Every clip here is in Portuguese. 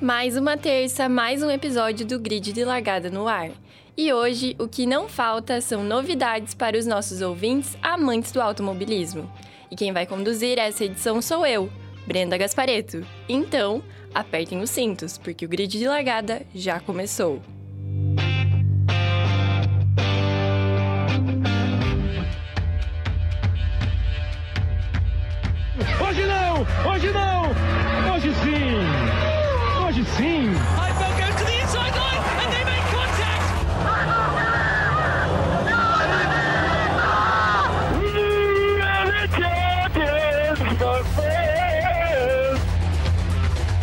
Mais uma terça, mais um episódio do Grid de Largada no Ar. E hoje, o que não falta são novidades para os nossos ouvintes amantes do automobilismo. E quem vai conduzir essa edição sou eu, Brenda Gaspareto. Então, apertem os cintos, porque o grid de largada já começou. Hoje não! Hoje sim! Hoje sim!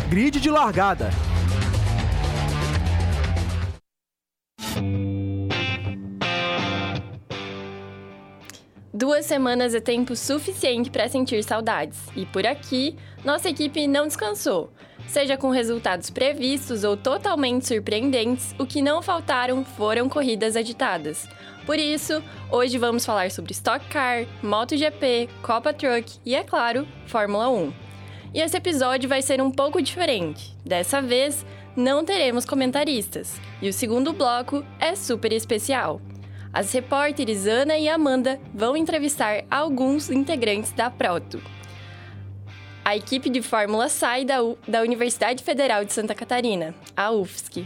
Grid de largada. Duas semanas é tempo suficiente para sentir saudades, e por aqui, nossa equipe não descansou. Seja com resultados previstos ou totalmente surpreendentes, o que não faltaram foram corridas agitadas. Por isso, hoje vamos falar sobre Stock Car, MotoGP, Copa Truck e, é claro, Fórmula 1. E esse episódio vai ser um pouco diferente. Dessa vez, não teremos comentaristas, e o segundo bloco é super especial. As repórteres Ana e Amanda vão entrevistar alguns integrantes da Proto. A equipe de Fórmula sai da, U da Universidade Federal de Santa Catarina, a UFSC.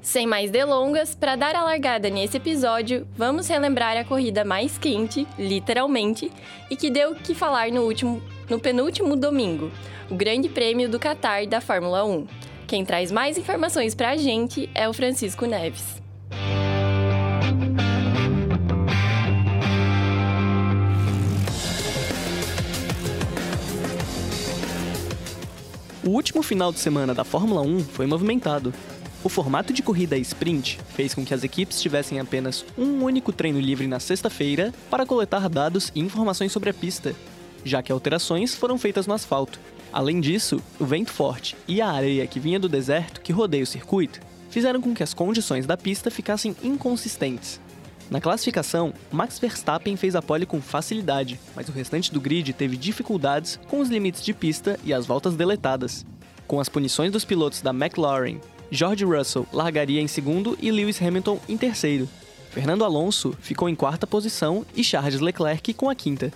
Sem mais delongas, para dar a largada nesse episódio, vamos relembrar a corrida mais quente, literalmente, e que deu o que falar no, último, no penúltimo domingo, o Grande Prêmio do Qatar da Fórmula 1. Quem traz mais informações para a gente é o Francisco Neves. O último final de semana da Fórmula 1 foi movimentado. O formato de corrida sprint fez com que as equipes tivessem apenas um único treino livre na sexta-feira para coletar dados e informações sobre a pista, já que alterações foram feitas no asfalto. Além disso, o vento forte e a areia que vinha do deserto que rodeia o circuito fizeram com que as condições da pista ficassem inconsistentes. Na classificação, Max Verstappen fez a pole com facilidade, mas o restante do grid teve dificuldades com os limites de pista e as voltas deletadas. Com as punições dos pilotos da McLaren, George Russell largaria em segundo e Lewis Hamilton em terceiro. Fernando Alonso ficou em quarta posição e Charles Leclerc com a quinta.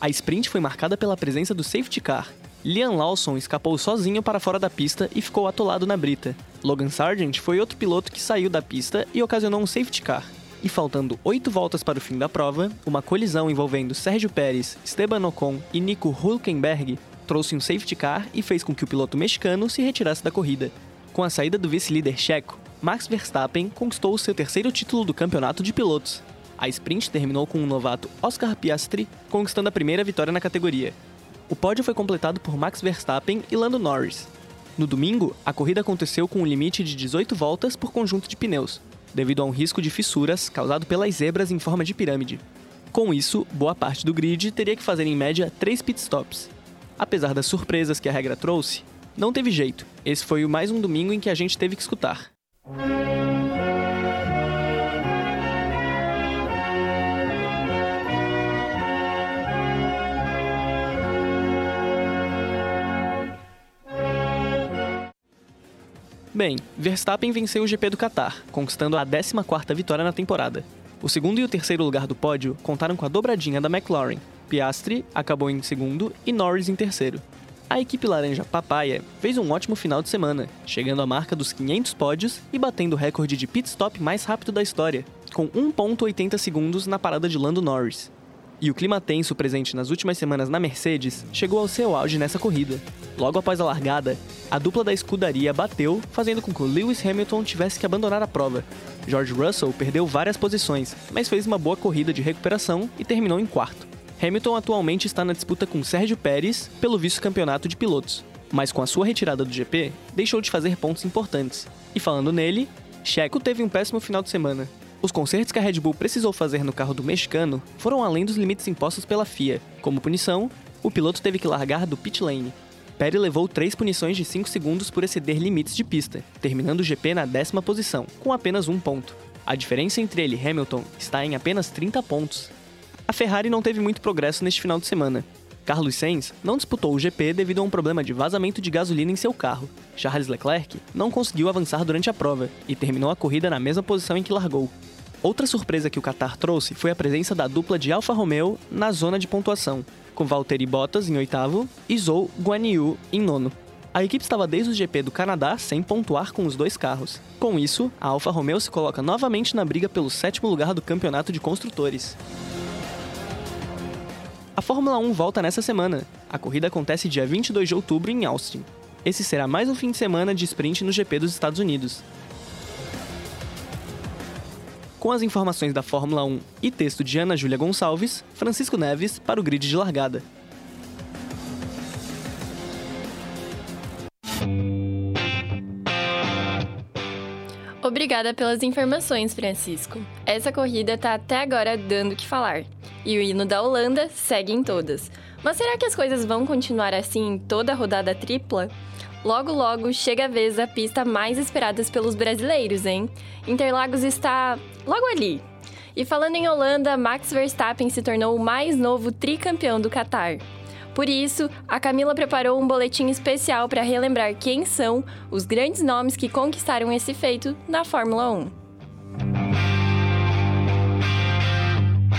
A sprint foi marcada pela presença do safety car, Liam Lawson escapou sozinho para fora da pista e ficou atolado na brita. Logan Sargent foi outro piloto que saiu da pista e ocasionou um safety car. E faltando oito voltas para o fim da prova, uma colisão envolvendo Sérgio Pérez, Esteban Ocon e Nico Hulkenberg trouxe um safety car e fez com que o piloto mexicano se retirasse da corrida. Com a saída do vice-líder checo, Max Verstappen conquistou o seu terceiro título do campeonato de pilotos. A sprint terminou com o novato Oscar Piastri conquistando a primeira vitória na categoria. O pódio foi completado por Max Verstappen e Lando Norris. No domingo, a corrida aconteceu com um limite de 18 voltas por conjunto de pneus, devido a um risco de fissuras causado pelas zebras em forma de pirâmide. Com isso, boa parte do grid teria que fazer em média 3 pitstops. Apesar das surpresas que a regra trouxe, não teve jeito. Esse foi mais um domingo em que a gente teve que escutar. Bem, Verstappen venceu o GP do Qatar, conquistando a 14ª vitória na temporada. O segundo e o terceiro lugar do pódio contaram com a dobradinha da McLaren. Piastri acabou em segundo e Norris em terceiro. A equipe laranja Papaya fez um ótimo final de semana, chegando à marca dos 500 pódios e batendo o recorde de pit stop mais rápido da história, com 1.80 segundos na parada de Lando Norris. E o clima tenso presente nas últimas semanas na Mercedes chegou ao seu auge nessa corrida. Logo após a largada, a dupla da escudaria bateu, fazendo com que o Lewis Hamilton tivesse que abandonar a prova. George Russell perdeu várias posições, mas fez uma boa corrida de recuperação e terminou em quarto. Hamilton atualmente está na disputa com Sérgio Pérez pelo vice-campeonato de pilotos, mas com a sua retirada do GP, deixou de fazer pontos importantes. E falando nele, Checo teve um péssimo final de semana, os consertos que a Red Bull precisou fazer no carro do mexicano foram além dos limites impostos pela FIA. Como punição, o piloto teve que largar do pit lane. Perry levou três punições de 5 segundos por exceder limites de pista, terminando o GP na décima posição, com apenas um ponto. A diferença entre ele e Hamilton está em apenas 30 pontos. A Ferrari não teve muito progresso neste final de semana. Carlos Sainz não disputou o GP devido a um problema de vazamento de gasolina em seu carro. Charles Leclerc não conseguiu avançar durante a prova e terminou a corrida na mesma posição em que largou. Outra surpresa que o Qatar trouxe foi a presença da dupla de Alfa Romeo na zona de pontuação, com Valtteri Bottas em oitavo e Zhou Guanyu em nono. A equipe estava desde o GP do Canadá sem pontuar com os dois carros. Com isso, a Alfa Romeo se coloca novamente na briga pelo sétimo lugar do campeonato de construtores. A Fórmula 1 volta nessa semana. A corrida acontece dia 22 de outubro em Austin. Esse será mais um fim de semana de sprint no GP dos Estados Unidos. Com as informações da Fórmula 1 e texto de Ana Júlia Gonçalves, Francisco Neves para o grid de largada. Obrigada pelas informações, Francisco. Essa corrida tá até agora dando o que falar. E o hino da Holanda segue em todas. Mas será que as coisas vão continuar assim em toda a rodada tripla? Logo, logo chega a vez da pista mais esperada pelos brasileiros, hein? Interlagos está logo ali. E falando em Holanda, Max Verstappen se tornou o mais novo tricampeão do Qatar. Por isso, a Camila preparou um boletim especial para relembrar quem são os grandes nomes que conquistaram esse feito na Fórmula 1.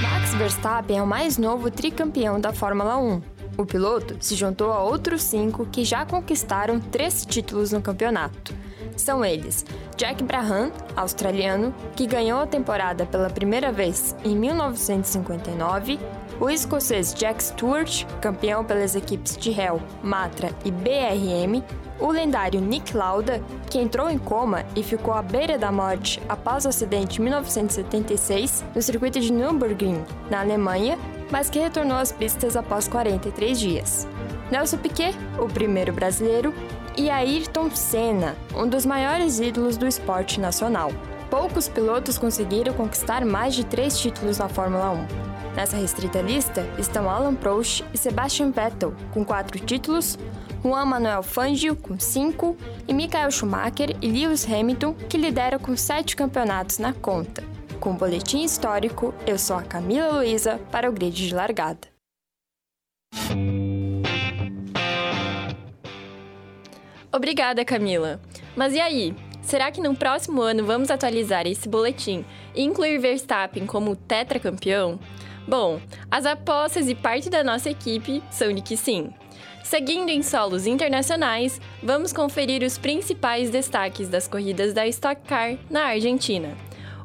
Max Verstappen é o mais novo tricampeão da Fórmula 1. O piloto se juntou a outros cinco que já conquistaram três títulos no campeonato. São eles. Jack Brabham, australiano, que ganhou a temporada pela primeira vez em 1959, o escocês Jack Stewart, campeão pelas equipes de Hell, Matra e BRM, o lendário Nick Lauda, que entrou em coma e ficou à beira da morte após o acidente em 1976 no circuito de Nürburgring, na Alemanha, mas que retornou às pistas após 43 dias. Nelson Piquet, o primeiro brasileiro, e Ayrton Senna, um dos maiores ídolos do esporte nacional. Poucos pilotos conseguiram conquistar mais de três títulos na Fórmula 1. Nessa restrita lista estão Alan Prost e Sebastian Vettel, com quatro títulos, Juan Manuel Fangio, com cinco, e Michael Schumacher e Lewis Hamilton, que lideram com sete campeonatos na conta. Com o boletim histórico, eu sou a Camila Luiza para o grid de largada. Obrigada, Camila. Mas e aí? Será que no próximo ano vamos atualizar esse boletim e incluir Verstappen como tetracampeão? Bom, as apostas e parte da nossa equipe são de que sim. Seguindo em solos internacionais, vamos conferir os principais destaques das corridas da Stock Car na Argentina.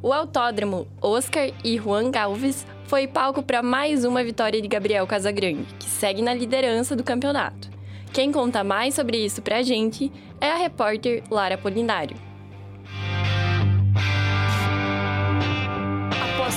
O autódromo Oscar e Juan Galvez foi palco para mais uma vitória de Gabriel Casagrande, que segue na liderança do campeonato. Quem conta mais sobre isso pra gente é a repórter Lara Polinário.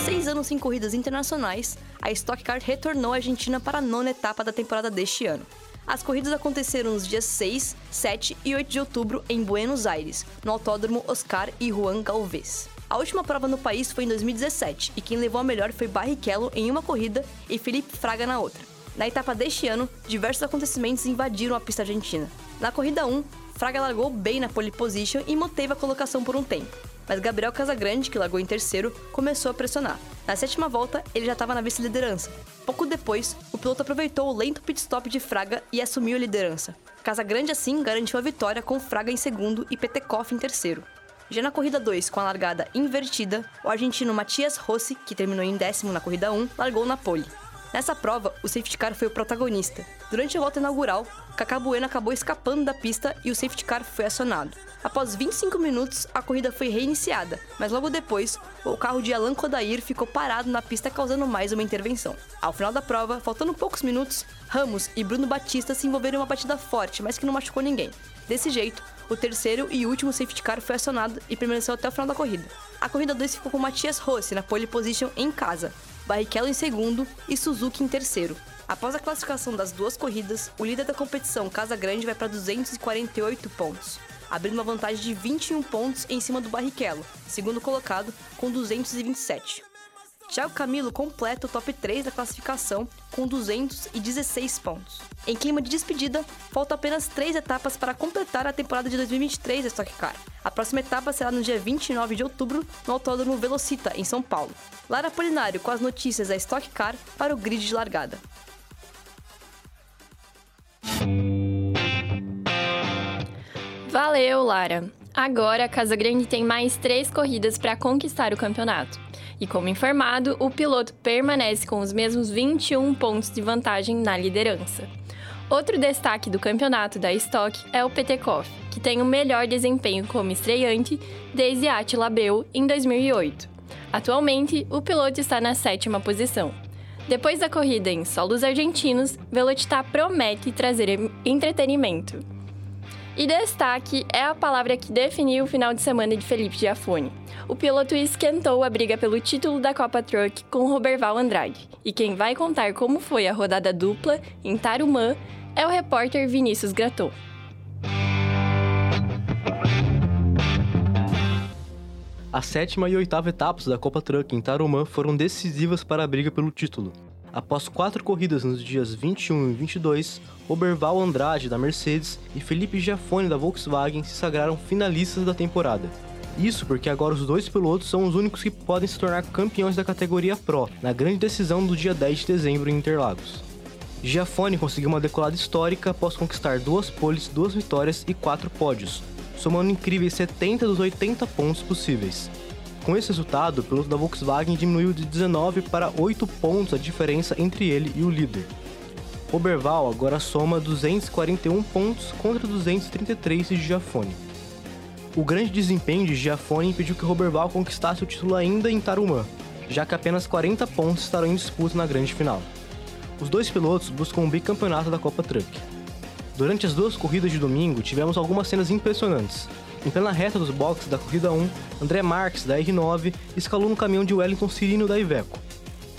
seis anos sem corridas internacionais, a Stock Car retornou à Argentina para a nona etapa da temporada deste ano. As corridas aconteceram nos dias 6, 7 e 8 de outubro em Buenos Aires, no Autódromo Oscar e Juan Galvez. A última prova no país foi em 2017 e quem levou a melhor foi Barrichello em uma corrida e Felipe Fraga na outra. Na etapa deste ano, diversos acontecimentos invadiram a pista argentina. Na corrida 1, Fraga largou bem na pole position e manteve a colocação por um tempo mas Gabriel Casagrande, que largou em terceiro, começou a pressionar. Na sétima volta, ele já estava na vice-liderança. Pouco depois, o piloto aproveitou o lento pit stop de Fraga e assumiu a liderança. Casagrande, assim, garantiu a vitória com Fraga em segundo e Petekoff em terceiro. Já na corrida 2, com a largada invertida, o argentino Matias Rossi, que terminou em décimo na corrida 1, largou na pole. Nessa prova, o safety car foi o protagonista. Durante a volta inaugural, Cacá Bueno acabou escapando da pista e o safety car foi acionado. Após 25 minutos, a corrida foi reiniciada, mas logo depois, o carro de Alan Kodair ficou parado na pista causando mais uma intervenção. Ao final da prova, faltando poucos minutos, Ramos e Bruno Batista se envolveram em uma batida forte, mas que não machucou ninguém. Desse jeito, o terceiro e último safety car foi acionado e permaneceu até o final da corrida. A corrida 2 ficou com Matias Rossi na pole position em casa, Barrichello em segundo e Suzuki em terceiro. Após a classificação das duas corridas, o líder da competição, Casa Grande, vai para 248 pontos, abrindo uma vantagem de 21 pontos em cima do Barrichello, segundo colocado, com 227. Já o Camilo completa o top 3 da classificação com 216 pontos. Em clima de despedida, faltam apenas três etapas para completar a temporada de 2023 da Stock Car. A próxima etapa será no dia 29 de outubro, no Autódromo Velocita, em São Paulo. Lara Polinário com as notícias da Stock Car para o grid de largada. Valeu, Lara! Agora, a Casa Grande tem mais três corridas para conquistar o campeonato. E como informado, o piloto permanece com os mesmos 21 pontos de vantagem na liderança. Outro destaque do campeonato da Stock é o Petekoff, que tem o melhor desempenho como estreante desde Attila Abreu em 2008. Atualmente, o piloto está na sétima posição. Depois da corrida em solos argentinos, Velocitar promete trazer entretenimento. E destaque é a palavra que definiu o final de semana de Felipe Giafone. O piloto esquentou a briga pelo título da Copa Truck com Roberval Andrade. E quem vai contar como foi a rodada dupla em Tarumã é o repórter Vinícius Graton. A sétima e oitava etapas da Copa Truck em Tarumã foram decisivas para a briga pelo título. Após quatro corridas nos dias 21 e 22, Oberval Andrade da Mercedes e Felipe Giafone da Volkswagen se sagraram finalistas da temporada. Isso porque agora os dois pilotos são os únicos que podem se tornar campeões da categoria Pro, na grande decisão do dia 10 de dezembro em Interlagos. Giafone conseguiu uma decolada histórica após conquistar duas poles, duas vitórias e quatro pódios, somando incríveis 70 dos 80 pontos possíveis. Com esse resultado, o piloto da Volkswagen diminuiu de 19 para 8 pontos a diferença entre ele e o líder. Oberval agora soma 241 pontos contra 233 de Giafone. O grande desempenho de Giafone impediu que Roberval conquistasse o título ainda em Tarumã, já que apenas 40 pontos estarão em disputa na grande final. Os dois pilotos buscam um bicampeonato da Copa Truck. Durante as duas corridas de domingo, tivemos algumas cenas impressionantes, em plena reta dos boxes da corrida 1, André Marques, da R9, escalou no caminhão de Wellington Cirino da Iveco.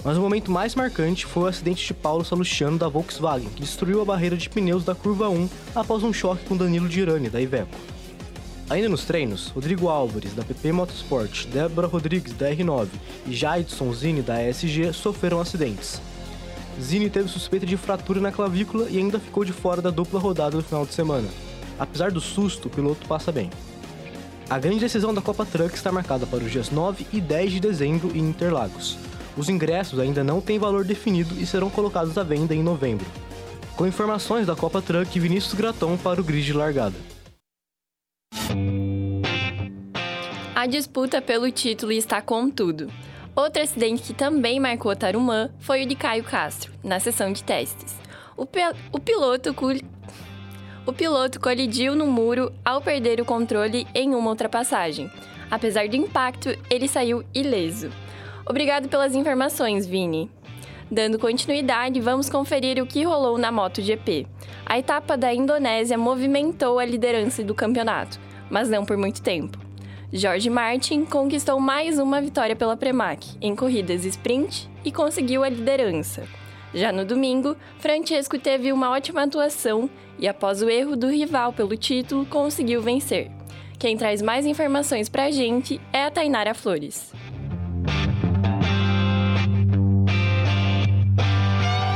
Mas o momento mais marcante foi o acidente de Paulo Salustiano da Volkswagen, que destruiu a barreira de pneus da curva 1 após um choque com Danilo Girani, da Iveco. Ainda nos treinos, Rodrigo Álvares, da PP Motorsport, Débora Rodrigues, da R9 e Jaidson Zini, da ESG, sofreram acidentes. Zini teve suspeita de fratura na clavícula e ainda ficou de fora da dupla rodada do final de semana. Apesar do susto, o piloto passa bem. A grande decisão da Copa Truck está marcada para os dias 9 e 10 de dezembro em Interlagos. Os ingressos ainda não têm valor definido e serão colocados à venda em novembro. Com informações da Copa Truck, Vinícius Graton para o grid de largada. A disputa pelo título está com tudo. Outro acidente que também marcou Tarumã foi o de Caio Castro, na sessão de testes. O, o piloto o piloto colidiu no muro ao perder o controle em uma ultrapassagem. Apesar do impacto, ele saiu ileso. Obrigado pelas informações, Vini. Dando continuidade, vamos conferir o que rolou na MotoGP. A etapa da Indonésia movimentou a liderança do campeonato, mas não por muito tempo. Jorge Martin conquistou mais uma vitória pela Premac em corridas sprint e conseguiu a liderança. Já no domingo, Francesco teve uma ótima atuação e, após o erro do rival pelo título, conseguiu vencer. Quem traz mais informações pra gente é a Tainara Flores.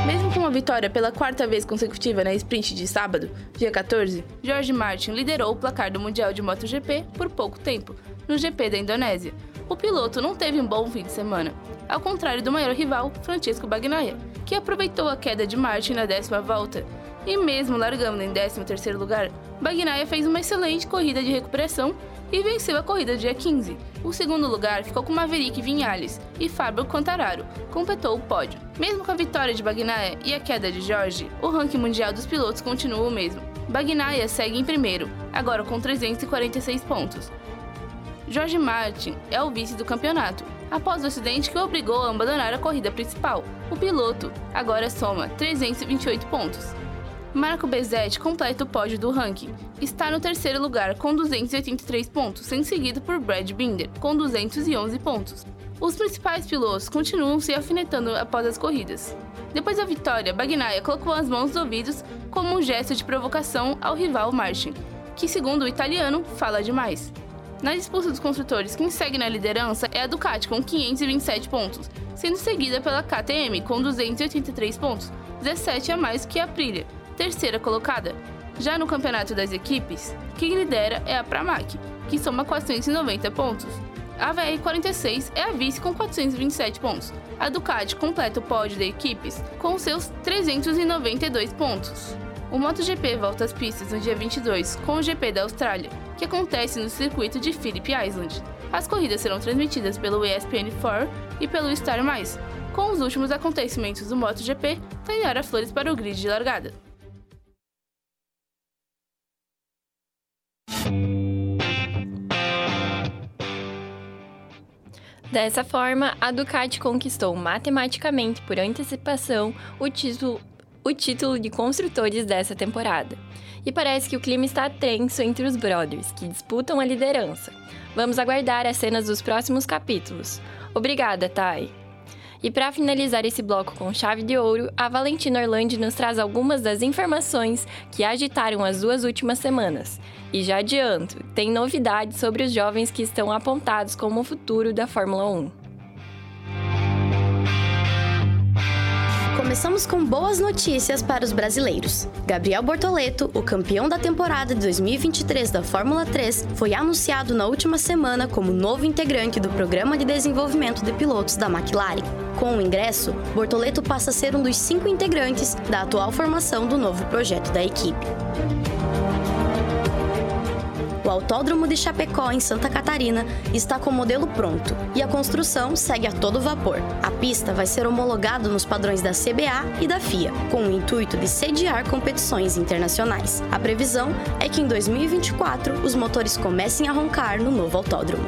Mesmo com uma vitória pela quarta vez consecutiva na sprint de sábado, dia 14, George Martin liderou o placar do Mundial de MotoGP por pouco tempo, no GP da Indonésia. O piloto não teve um bom fim de semana, ao contrário do maior rival, Francesco Bagnaia, que aproveitou a queda de Martin na décima volta. E mesmo largando em 13º lugar, Bagnaia fez uma excelente corrida de recuperação e venceu a corrida dia 15. O segundo lugar ficou com Maverick Vinhales e Fábio Cantararo, completou o pódio. Mesmo com a vitória de Bagnaia e a queda de Jorge, o ranking mundial dos pilotos continua o mesmo. Bagnaia segue em primeiro, agora com 346 pontos. Jorge Martin é o vice do campeonato, após o acidente que o obrigou a abandonar a corrida principal. O piloto agora soma 328 pontos. Marco Bezzetti completa o pódio do ranking. Está no terceiro lugar com 283 pontos, sendo seguido por Brad Binder com 211 pontos. Os principais pilotos continuam se alfinetando após as corridas. Depois da vitória, Bagnaia colocou as mãos nos ouvidos como um gesto de provocação ao rival Martin, que, segundo o italiano, fala demais. Na disputa dos construtores, quem segue na liderança é a Ducati com 527 pontos, sendo seguida pela KTM com 283 pontos, 17 a mais que a Aprilia, terceira colocada. Já no campeonato das equipes, quem lidera é a Pramac, que soma 490 pontos. A VR46 é a vice com 427 pontos. A Ducati completa o pódio de equipes com seus 392 pontos. O MotoGP volta às pistas no dia 22 com o GP da Austrália, que acontece no circuito de Phillip Island. As corridas serão transmitidas pelo ESPN4 e pelo Star+. Com os últimos acontecimentos do MotoGP, Tainara Flores para o grid de largada. Dessa forma, a Ducati conquistou matematicamente por antecipação o título, o título de construtores dessa temporada. E parece que o clima está tenso entre os brothers, que disputam a liderança. Vamos aguardar as cenas dos próximos capítulos. Obrigada, Thay! E para finalizar esse bloco com chave de ouro, a Valentina Orlandi nos traz algumas das informações que agitaram as duas últimas semanas. E já adianto, tem novidades sobre os jovens que estão apontados como o futuro da Fórmula 1. Começamos com boas notícias para os brasileiros. Gabriel Bortoleto, o campeão da temporada de 2023 da Fórmula 3, foi anunciado na última semana como novo integrante do programa de desenvolvimento de pilotos da McLaren. Com o ingresso, Bortoleto passa a ser um dos cinco integrantes da atual formação do novo projeto da equipe. O Autódromo de Chapecó, em Santa Catarina, está com o modelo pronto e a construção segue a todo vapor. A pista vai ser homologada nos padrões da CBA e da FIA, com o intuito de sediar competições internacionais. A previsão é que em 2024 os motores comecem a roncar no novo autódromo.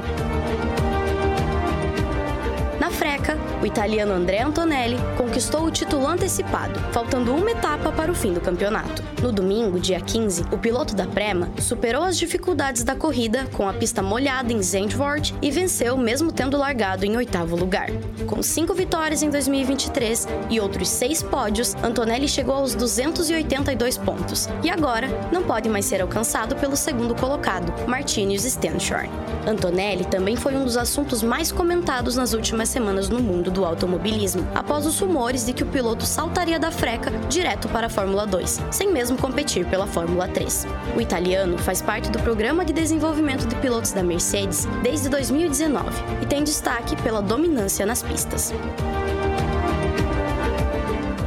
O italiano André Antonelli conquistou o título antecipado, faltando uma etapa para o fim do campeonato. No domingo, dia 15, o piloto da Prema superou as dificuldades da corrida com a pista molhada em Zandvoort e venceu mesmo tendo largado em oitavo lugar. Com cinco vitórias em 2023 e outros seis pódios, Antonelli chegou aos 282 pontos e agora não pode mais ser alcançado pelo segundo colocado, Martinius Stenshorn. Antonelli também foi um dos assuntos mais comentados nas últimas semanas no mundo do automobilismo, após os rumores de que o piloto saltaria da freca direto para a Fórmula 2, sem mesmo competir pela Fórmula 3. O italiano faz parte do programa de desenvolvimento de pilotos da Mercedes desde 2019 e tem destaque pela dominância nas pistas.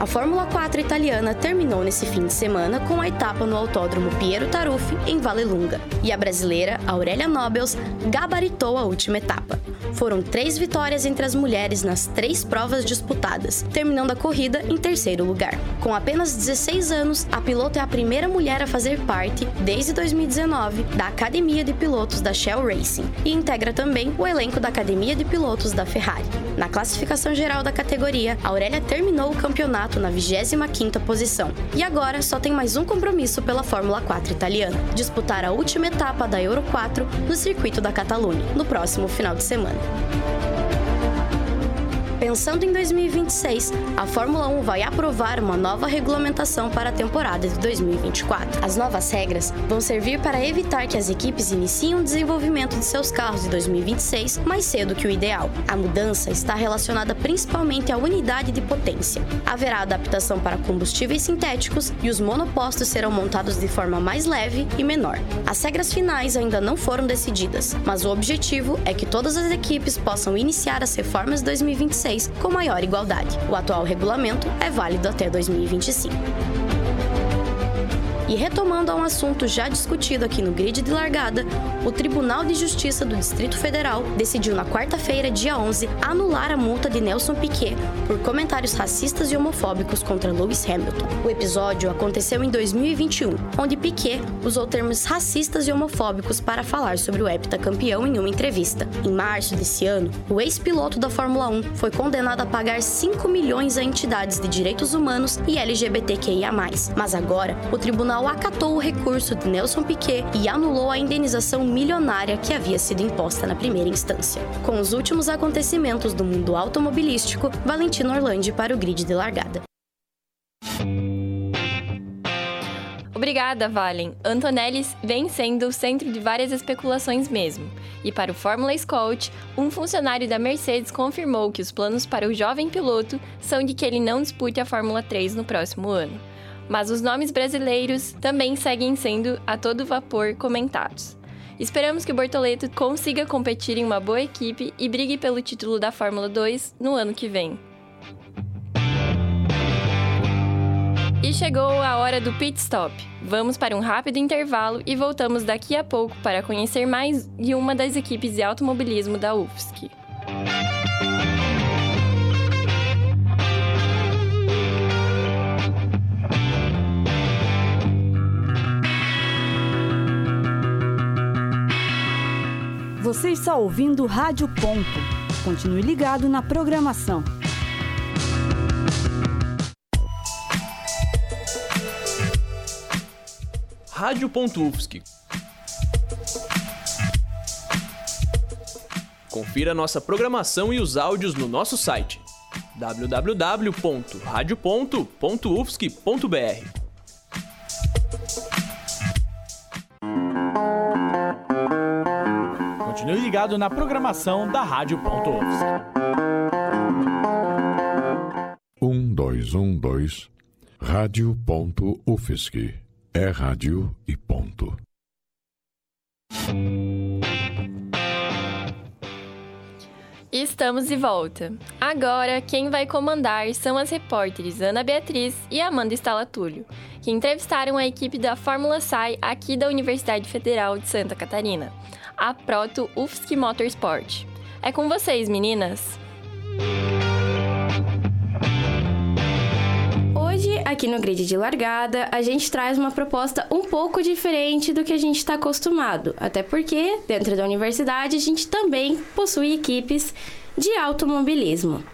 A Fórmula 4 italiana terminou nesse fim de semana com a etapa no Autódromo Piero Taruffi, em Vallelunga, e a brasileira Aurélia Nobels gabaritou a última etapa. Foram três vitórias entre as mulheres nas três provas disputadas, terminando a corrida em terceiro lugar. Com apenas 16 anos, a piloto é a primeira mulher a fazer parte, desde 2019, da Academia de Pilotos da Shell Racing e integra também o elenco da Academia de Pilotos da Ferrari. Na classificação geral da categoria, Aurélia terminou o campeonato na 25ª posição e agora só tem mais um compromisso pela Fórmula 4 italiana, disputar a última etapa da Euro 4 no circuito da Catalunha, no próximo final de semana. Pensando em 2026, a Fórmula 1 vai aprovar uma nova regulamentação para a temporada de 2024. As novas regras vão servir para evitar que as equipes iniciem o desenvolvimento de seus carros de 2026 mais cedo que o ideal. A mudança está relacionada principalmente à unidade de potência. Haverá adaptação para combustíveis sintéticos e os monopostos serão montados de forma mais leve e menor. As regras finais ainda não foram decididas, mas o objetivo é que todas as equipes possam iniciar as reformas de 2026 com maior igualdade. O atual regulamento é válido até 2025. E retomando a um assunto já discutido aqui no grid de largada, o Tribunal de Justiça do Distrito Federal decidiu na quarta-feira, dia 11, anular a multa de Nelson Piquet por comentários racistas e homofóbicos contra Lewis Hamilton. O episódio aconteceu em 2021, onde Piquet usou termos racistas e homofóbicos para falar sobre o heptacampeão em uma entrevista. Em março desse ano, o ex-piloto da Fórmula 1 foi condenado a pagar 5 milhões a entidades de direitos humanos e LGBTQIA+. Mas agora, o tribunal tribunal acatou o recurso de Nelson Piquet e anulou a indenização milionária que havia sido imposta na primeira instância. Com os últimos acontecimentos do mundo automobilístico, Valentino Orlandi para o grid de largada. Obrigada, Valen. Antonelli vem sendo o centro de várias especulações mesmo. E para o Fórmula Scout, um funcionário da Mercedes confirmou que os planos para o jovem piloto são de que ele não dispute a Fórmula 3 no próximo ano. Mas os nomes brasileiros também seguem sendo a todo vapor comentados. Esperamos que o Bortoleto consiga competir em uma boa equipe e brigue pelo título da Fórmula 2 no ano que vem. E chegou a hora do pit stop. Vamos para um rápido intervalo e voltamos daqui a pouco para conhecer mais de uma das equipes de automobilismo da UFSC. Você está ouvindo Rádio Ponto. Continue ligado na programação. Rádio.UFSC. Confira nossa programação e os áudios no nosso site www.radio.ufsc.br. Continue ligado na programação da Rádio.UFSC. Um, dois, um, dois. Rádio.UFSC. É rádio e ponto. Estamos de volta. Agora, quem vai comandar são as repórteres Ana Beatriz e Amanda Stalatulho, que entrevistaram a equipe da Fórmula SAI aqui da Universidade Federal de Santa Catarina, a Proto UFSC Motorsport. É com vocês, meninas! Hoje, aqui no grid de largada, a gente traz uma proposta um pouco diferente do que a gente está acostumado. Até porque, dentro da universidade, a gente também possui equipes de automobilismo.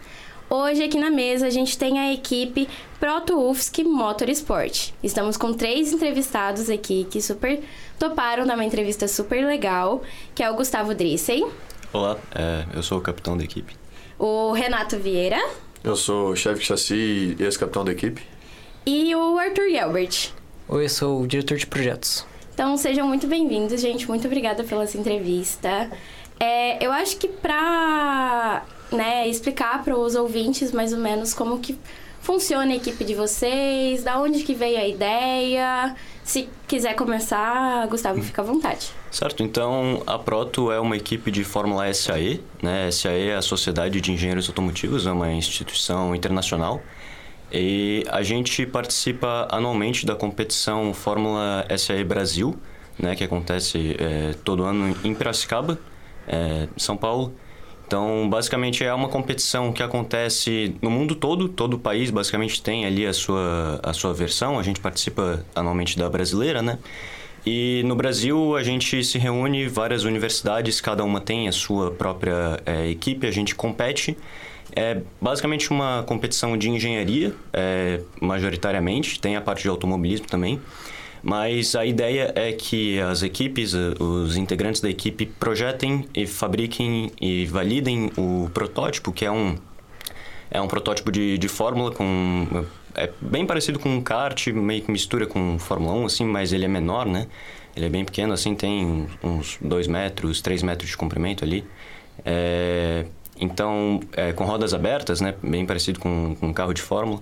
Hoje, aqui na mesa, a gente tem a equipe Proto UFSC Motorsport. Estamos com três entrevistados aqui que super toparam dar uma entrevista super legal, que é o Gustavo Drissen. Olá, é, eu sou o capitão da equipe. O Renato Vieira. Eu sou chefe de chassi e ex-capitão da equipe. E o Arthur Yelbert. Oi, eu sou o diretor de projetos. Então sejam muito bem-vindos, gente. Muito obrigada pela essa entrevista. É, eu acho que para né, explicar para os ouvintes mais ou menos como que funciona a equipe de vocês, da onde que veio a ideia. Se quiser começar, Gustavo, fica à vontade. Certo, então a Proto é uma equipe de Fórmula SAE, né? SAE é a Sociedade de Engenheiros Automotivos, é uma instituição internacional. E a gente participa anualmente da competição Fórmula SAE Brasil, né, que acontece é, todo ano em Piracicaba, é, São Paulo. Então, basicamente, é uma competição que acontece no mundo todo, todo o país basicamente tem ali a sua, a sua versão. A gente participa anualmente da brasileira, né? E no Brasil a gente se reúne várias universidades, cada uma tem a sua própria é, equipe, a gente compete. É basicamente uma competição de engenharia, é, majoritariamente, tem a parte de automobilismo também. Mas a ideia é que as equipes, os integrantes da equipe projetem e fabriquem e validem o protótipo, que é um, é um protótipo de, de fórmula com... É bem parecido com um kart, meio que mistura com Fórmula 1, assim, mas ele é menor, né? Ele é bem pequeno, assim, tem uns 2 metros, 3 metros de comprimento ali. É, então, é, com rodas abertas, né? Bem parecido com, com um carro de Fórmula.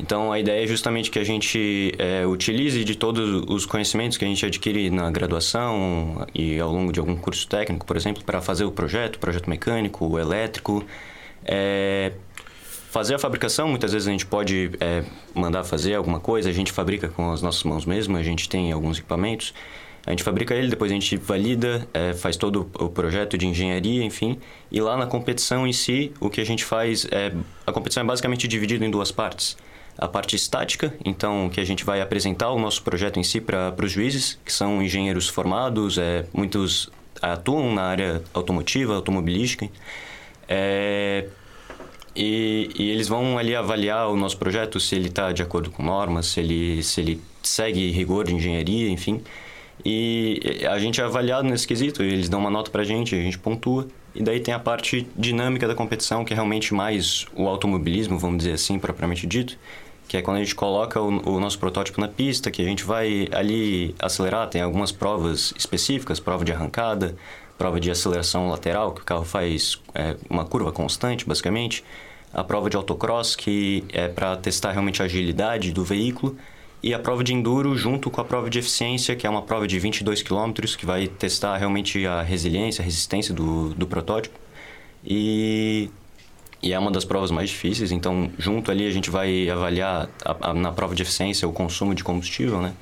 Então, a ideia é justamente que a gente é, utilize de todos os conhecimentos que a gente adquire na graduação e ao longo de algum curso técnico, por exemplo, para fazer o projeto, projeto mecânico, elétrico. É, fazer a fabricação, muitas vezes a gente pode é, mandar fazer alguma coisa, a gente fabrica com as nossas mãos mesmo, a gente tem alguns equipamentos. A gente fabrica ele, depois a gente valida, é, faz todo o projeto de engenharia, enfim. E lá na competição em si, o que a gente faz é... A competição é basicamente dividida em duas partes a parte estática, então que a gente vai apresentar o nosso projeto em si para os juízes, que são engenheiros formados, é, muitos atuam na área automotiva, automobilística, é, e, e, eles vão ali avaliar o nosso projeto, se ele está de acordo com normas, se ele, se ele segue rigor de engenharia, enfim. E a gente é avaliado nesse quesito, eles dão uma nota para a gente, a gente pontua. E daí tem a parte dinâmica da competição, que é realmente mais o automobilismo, vamos dizer assim, propriamente dito, que é quando a gente coloca o, o, nosso protótipo na pista, que a gente vai ali acelerar, tem algumas provas específicas, prova de arrancada, prova de aceleração lateral, que o carro faz é, uma curva constante, basicamente, a prova de autocross, que é para testar realmente a agilidade do veículo, e a prova de enduro junto com a prova de eficiência, que é uma prova de 22 km, que vai testar realmente a resiliência, a resistência do, do protótipo. E, e é uma das provas mais difíceis, então junto ali a gente vai avaliar a, a, na prova de eficiência o consumo de combustível, né?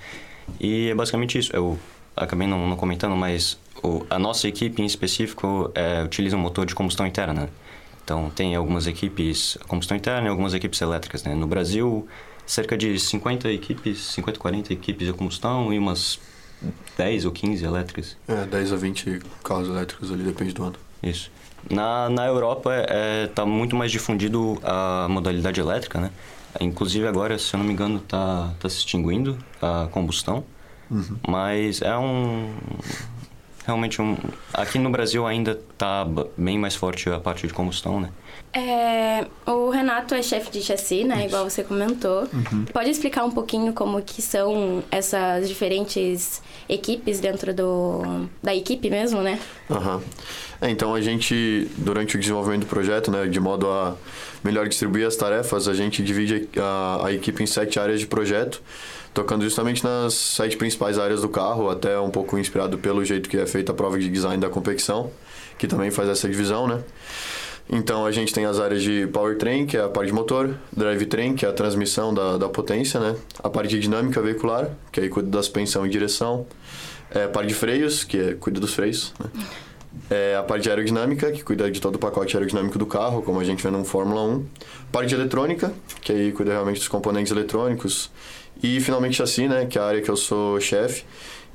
E é basicamente isso. Eu acabei não, não comentando, mas o, a nossa equipe em específico é, utiliza um motor de combustão interna. Então tem algumas equipes combustão interna e algumas equipes elétricas. Né? No Brasil, cerca de 50 equipes, 50, 40 equipes de combustão e umas 10 ou 15 elétricas. É, 10 a 20 carros elétricos ali, depende do ano. Isso. Na, na Europa está é, tá muito mais difundido a modalidade elétrica, né? Inclusive agora, se eu não me engano, está tá se extinguindo a combustão. Uhum. Mas é um... Realmente um... Aqui no Brasil ainda está bem mais forte a parte de combustão, né? É, o Renato é chefe de chassi, né? Isso. Igual você comentou. Uhum. Pode explicar um pouquinho como que são essas diferentes equipes dentro do, da equipe mesmo, né? Uhum. É, então a gente, durante o desenvolvimento do projeto, né, de modo a melhor distribuir as tarefas, a gente divide a, a equipe em sete áreas de projeto, tocando justamente nas sete principais áreas do carro, até um pouco inspirado pelo jeito que é feita a prova de design da competição, que também faz essa divisão, né? Então a gente tem as áreas de powertrain, que é a parte de motor, drivetrain, que é a transmissão da, da potência, né? A parte de dinâmica veicular, que aí cuida da suspensão e direção. É a parte de freios, que é, cuida dos freios, né? É a parte de aerodinâmica, que cuida de todo o pacote aerodinâmico do carro, como a gente vê no Fórmula 1. Parte de eletrônica, que aí cuida realmente dos componentes eletrônicos. E finalmente chassi, né? Que é a área que eu sou chefe.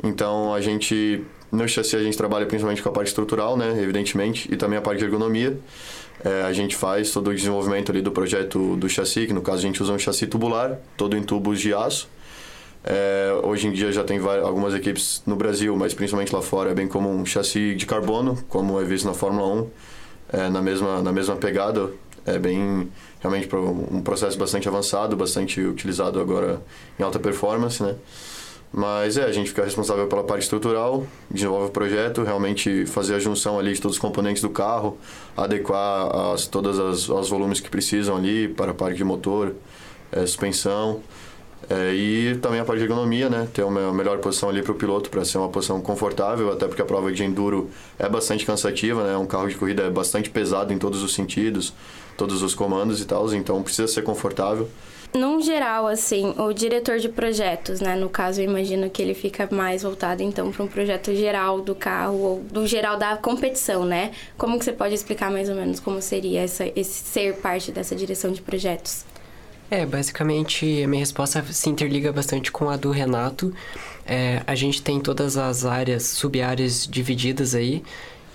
Então a gente no chassi a gente trabalha principalmente com a parte estrutural, né, evidentemente, e também a parte de ergonomia. É, a gente faz todo o desenvolvimento ali do projeto do chassi, que no caso a gente usa um chassi tubular, todo em tubos de aço. É, hoje em dia já tem várias, algumas equipes no Brasil, mas principalmente lá fora, é bem como um chassi de carbono, como é visto na Fórmula 1, é, na, mesma, na mesma pegada. É bem, realmente, um processo bastante avançado, bastante utilizado agora em alta performance, né? Mas é, a gente fica responsável pela parte estrutural, desenvolve o projeto, realmente fazer a junção ali de todos os componentes do carro, adequar as, todos as, os volumes que precisam ali para parte de motor, é, suspensão. É, e também a parte de ergonomia, né? Ter uma melhor posição ali para o piloto, para ser uma posição confortável, até porque a prova de enduro é bastante cansativa, né? Um carro de corrida é bastante pesado em todos os sentidos, todos os comandos e tal, então precisa ser confortável. Num geral, assim, o diretor de projetos, né? No caso, eu imagino que ele fica mais voltado, então, para um projeto geral do carro, ou do geral da competição, né? Como que você pode explicar mais ou menos como seria essa, esse ser parte dessa direção de projetos? É, basicamente, a minha resposta se interliga bastante com a do Renato. É, a gente tem todas as áreas, sub-áreas divididas aí.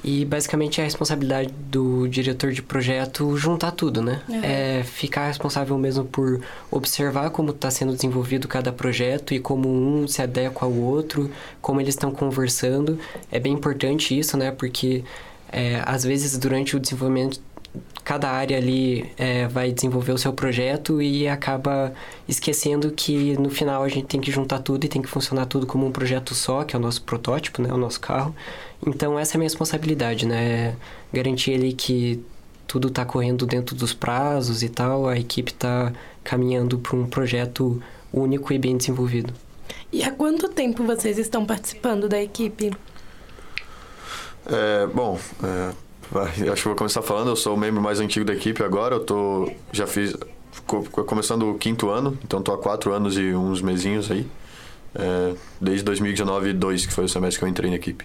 E basicamente é a responsabilidade do diretor de projeto juntar tudo, né? Uhum. É ficar responsável mesmo por observar como está sendo desenvolvido cada projeto e como um se adequa ao outro, como eles estão conversando. É bem importante isso, né? Porque é, às vezes durante o desenvolvimento cada área ali é, vai desenvolver o seu projeto e acaba esquecendo que no final a gente tem que juntar tudo e tem que funcionar tudo como um projeto só, que é o nosso protótipo, né, o nosso carro. Então essa é a minha responsabilidade, né, garantir ali que tudo está correndo dentro dos prazos e tal, a equipe está caminhando para um projeto único e bem desenvolvido. E há quanto tempo vocês estão participando da equipe? É, bom, é acho que vou começar falando, eu sou o membro mais antigo da equipe agora, eu tô, já fiz, começando o quinto ano, então tô há quatro anos e uns mesinhos aí, é, desde 2019 2 que foi o semestre que eu entrei na equipe.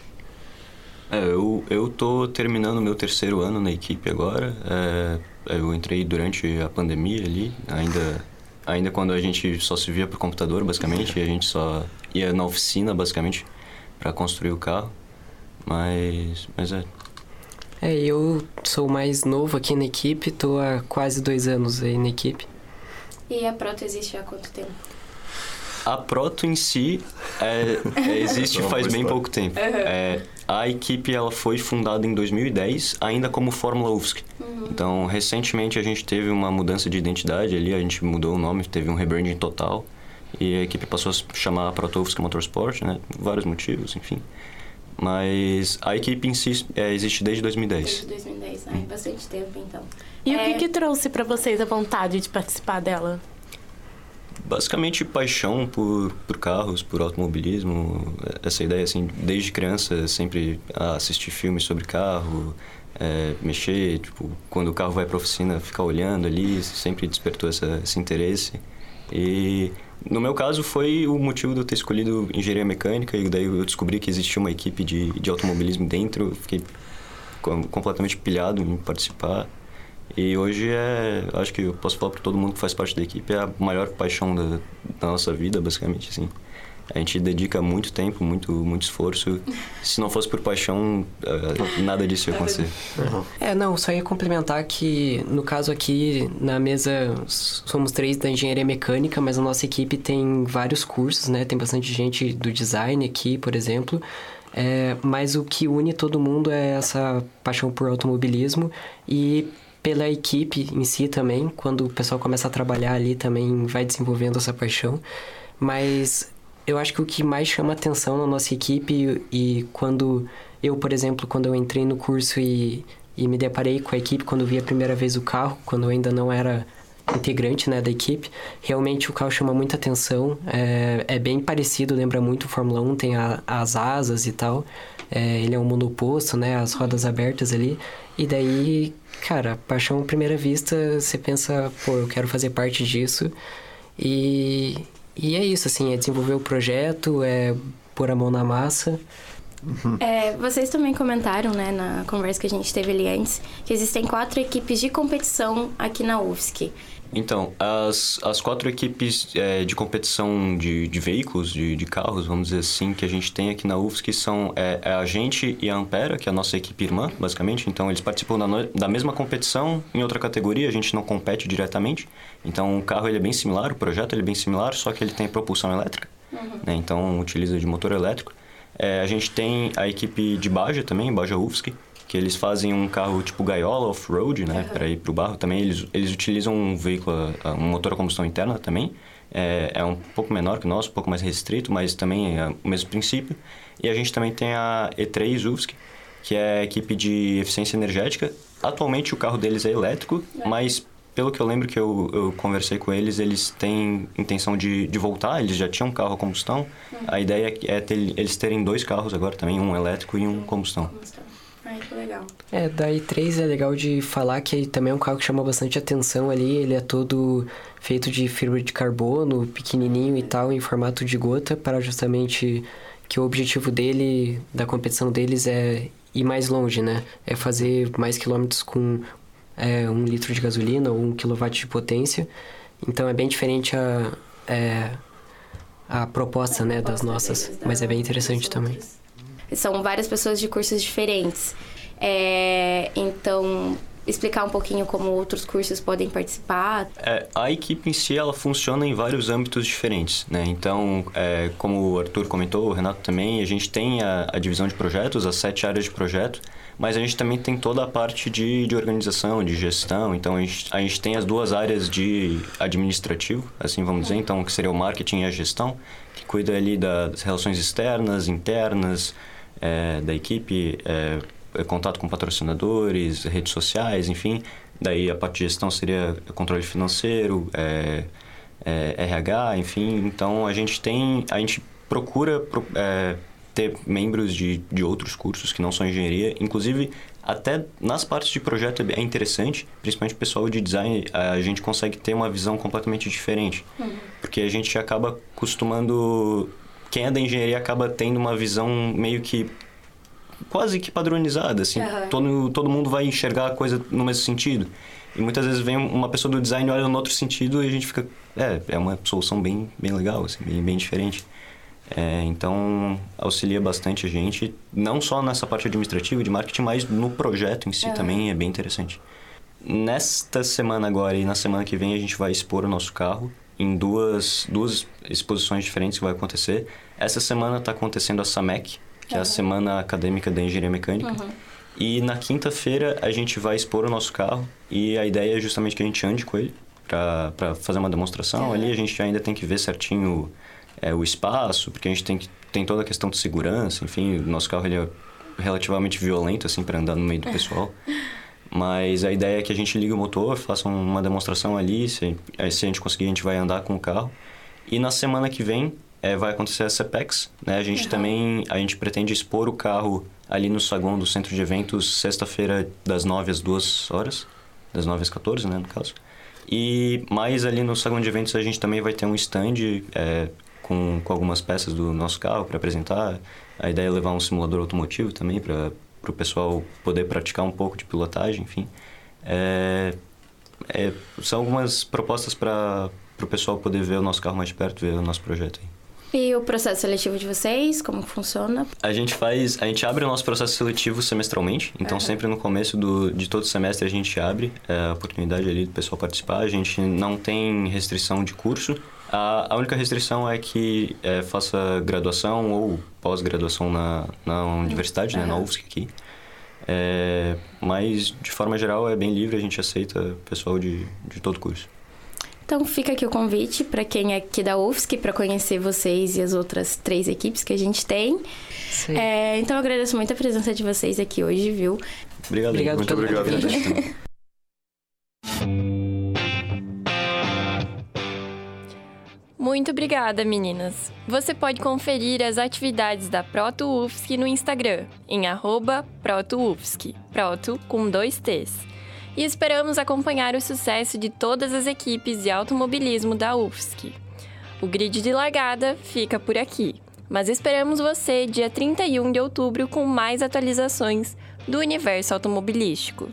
É, eu, eu tô terminando meu terceiro ano na equipe agora, é, eu entrei durante a pandemia ali, ainda, ainda quando a gente só se via por computador, basicamente, e a gente só ia na oficina, basicamente, para construir o carro, mas, mas é, é, eu sou mais novo aqui na equipe, tô há quase dois anos aí na equipe. E a Proto existe há quanto tempo? A Proto em si é, é, existe faz bem pouco tempo. Uhum. É, a equipe ela foi fundada em 2010, ainda como Fórmula UFSC. Uhum. Então, recentemente a gente teve uma mudança de identidade ali, a gente mudou o nome, teve um rebranding total. E a equipe passou a se chamar Proto UFSC Motorsport, né? Por vários motivos, enfim. Mas a equipe em si é, existe desde 2010. Desde 2010, né? Bastante tempo, então. E o É, que, que trouxe pra vocês a vontade de participar dela? Basicamente paixão por, por carros, por automobilismo, essa ideia assim, desde criança sempre assistir filmes sobre carro, é, mexer, tipo, quando o carro vai para oficina, ficar olhando ali, sempre despertou essa, esse interesse. E no meu caso foi o motivo de eu ter escolhido engenharia mecânica e daí eu descobri que existia uma equipe de, de automobilismo dentro, fiquei com- completamente pilhado em participar. E hoje é, acho que eu posso falar para todo mundo que faz parte da equipe, é a maior paixão da, da nossa vida, basicamente, assim. A gente dedica muito tempo, muito, muito esforço. Se não fosse por paixão, eh, nada disso ia acontecer. É, não, só ia complementar que, no caso aqui, na mesa, somos três da engenharia mecânica, mas a nossa equipe tem vários cursos, né? Tem bastante gente do design aqui, por exemplo. É, mas o que une todo mundo é essa paixão por automobilismo e pela equipe em si também. Quando o pessoal começa a trabalhar ali, também vai desenvolvendo essa paixão. Mas eu acho que o que mais chama atenção na nossa equipe e quando eu, por exemplo, quando eu entrei no curso e, e me deparei com a equipe, quando vi a primeira vez o carro, quando eu ainda não era integrante né, da equipe, realmente o carro chama muita atenção. É, é bem parecido, lembra muito o Fórmula 1, tem a- as asas e tal. É, ele é um monoposto, né? As rodas abertas ali. E daí, cara, paixão à primeira vista, você pensa, pô, eu quero fazer parte disso. E, e é isso, assim, é desenvolver o projeto, é pôr a mão na massa. É, vocês também comentaram, né, na conversa que a gente teve ali antes, que existem quatro equipes de competição aqui na UFSC. Então, as, as quatro equipes eh, de competição de, de veículos, de, de carros, vamos dizer assim, que a gente tem aqui na UFSC são é, é a gente e a Ampera, que é a nossa equipe irmã, basicamente. Então, eles participam da, no- da mesma competição em outra categoria, a gente não compete diretamente. Então, o carro ele é bem similar, o projeto ele é bem similar, só que ele tem propulsão elétrica. né? Então, utiliza de motor elétrico. É, a gente tem a equipe de Baja também, Baja UFSC, que eles fazem um carro tipo gaiola off-road, né, para ir pro barro também. Eles, eles utilizam um veículo, ah, um motor a combustão interna também. É, é um pouco menor que o nosso, um pouco mais restrito, mas também é o mesmo princípio. E a gente também tem a E3 UFSC, que é a equipe de eficiência energética. Atualmente o carro deles é elétrico, mas pelo que eu lembro que eu, eu conversei com eles, eles têm intenção de, de voltar, eles já tinham um carro a combustão. A ideia é ter, eles terem dois carros agora também, um elétrico e um combustão. Ai, que legal. É, da i3 é legal de falar que também é um carro que chama bastante atenção ali. Ele é todo feito de fibra de carbono, pequenininho e tal, em formato de gota, para justamente que o objetivo dele, da competição deles é ir mais longe, né? É fazer mais quilômetros com é, um litro de gasolina ou um quilowatt de potência. Então é bem diferente a, é, a proposta, né, das nossas, mas é bem interessante também. São várias pessoas de cursos diferentes. É, então, explicar um pouquinho como outros cursos podem participar. É, a equipe em si, ela funciona em vários âmbitos diferentes, né? Então, é, como o Arthur comentou, o Renato também, a gente tem a, a divisão de projetos, as sete áreas de projeto, mas a gente também tem toda a parte de, de organização, de gestão. Então, a gente, a gente tem as duas áreas de administrativo, assim vamos dizer, então, que seria o marketing e a gestão, que cuida ali das relações externas, internas, é, da equipe, é, é, contato com patrocinadores, redes sociais, enfim. Daí a parte de gestão seria controle financeiro, é, é, RH, enfim. Então a gente tem, a gente procura pro- é, ter membros de, de outros cursos que não são engenharia, inclusive até nas partes de projeto é interessante, principalmente o pessoal de design, a gente consegue ter uma visão completamente diferente, porque a gente acaba costumando quem é da engenharia acaba tendo uma visão meio que quase que padronizada, assim. Aham. Todo, todo mundo vai enxergar a coisa no mesmo sentido. E muitas vezes vem uma pessoa do design olha no outro sentido e a gente fica... É, é uma solução bem, bem legal, assim, bem, bem diferente. É, então, auxilia bastante a gente, não só nessa parte administrativa e de marketing, mas no projeto em si Aham. também é bem interessante. Nesta semana agora e na semana que vem a gente vai expor o nosso carro em duas, duas exposições diferentes que vai acontecer. Essa semana está acontecendo a SAMEC, que é a Semana Acadêmica da Engenharia Mecânica. Uhum. E na quinta-feira a gente vai expor o nosso carro e a ideia é justamente que a gente ande com ele para fazer uma demonstração. Ali a gente ainda tem que ver certinho é, o espaço, porque a gente tem, que, tem toda a questão de segurança, enfim, o nosso carro ele é relativamente violento assim para andar no meio do pessoal. Mas a ideia é que a gente ligue o motor, faça uma demonstração ali, se, se a gente conseguir a gente vai andar com o carro. E na semana que vem é, vai acontecer a CEPEX, né? A gente uhum. também, a gente pretende expor o carro ali no saguão do centro de eventos, sexta-feira, das 9 às 2 horas, das 9 às 14, né, no caso. E mais ali no saguão de eventos a gente também vai ter um stand é, com, com algumas peças do nosso carro para apresentar. A ideia é levar um simulador automotivo também para o pessoal poder praticar um pouco de pilotagem, enfim. É, é, são algumas propostas para o pessoal poder ver o nosso carro mais perto, ver o nosso projeto aí. E o processo seletivo de vocês, como funciona? A gente faz, a gente abre o nosso processo seletivo semestralmente, então uhum. sempre no começo do, de todo semestre a gente abre é, a oportunidade ali do pessoal participar. A gente não tem restrição de curso. A, a única restrição é que é, faça graduação ou pós-graduação na, na universidade, uhum. né, na UFSC aqui. É, mas, de forma geral, é bem livre, a gente aceita pessoal de, de todo curso. Então fica aqui o convite para quem é aqui da UFSC para conhecer vocês e as outras três equipes que a gente tem. É, então eu agradeço muito a presença de vocês aqui hoje, viu? Obrigado, obrigado muito obrigado. Muito obrigada, meninas. Você pode conferir as atividades da Proto UFSC no Instagram, em arroba ProtoUFSC, Proto com dois T's e esperamos acompanhar o sucesso de todas as equipes de automobilismo da UFSC. O grid de largada fica por aqui, mas esperamos você dia 31 de outubro com mais atualizações do universo automobilístico.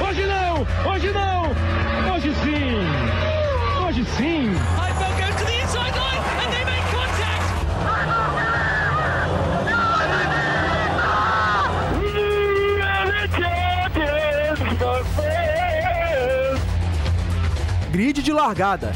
Hoje não! Hoje não! Hoje sim! Hoje sim! Grid de largada.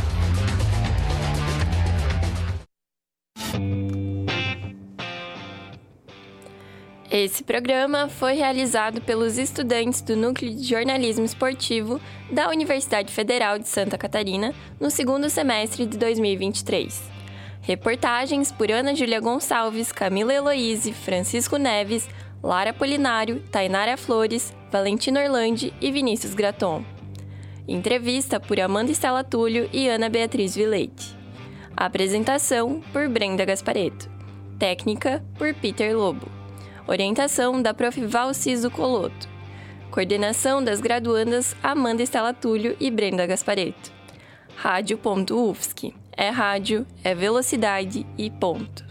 Esse programa foi realizado pelos estudantes do Núcleo de Jornalismo Esportivo da Universidade Federal de Santa Catarina no segundo semestre de 2023. Reportagens por Ana Júlia Gonçalves, Camila Eloise, Francisco Neves, Lara Polinário, Tainara Flores, Valentino Orlandi e Vinícius Graton. Entrevista por Amanda Estela Túlio e Ana Beatriz Vileite. Apresentação por Brenda Gaspareto. Técnica por Peter Lobo. Orientação da Prof. Valciso Coloto. Coordenação das graduandas Amanda Estela Túlio e Brenda Gaspareto. Rádio.UFSC. É rádio, é velocidade e ponto.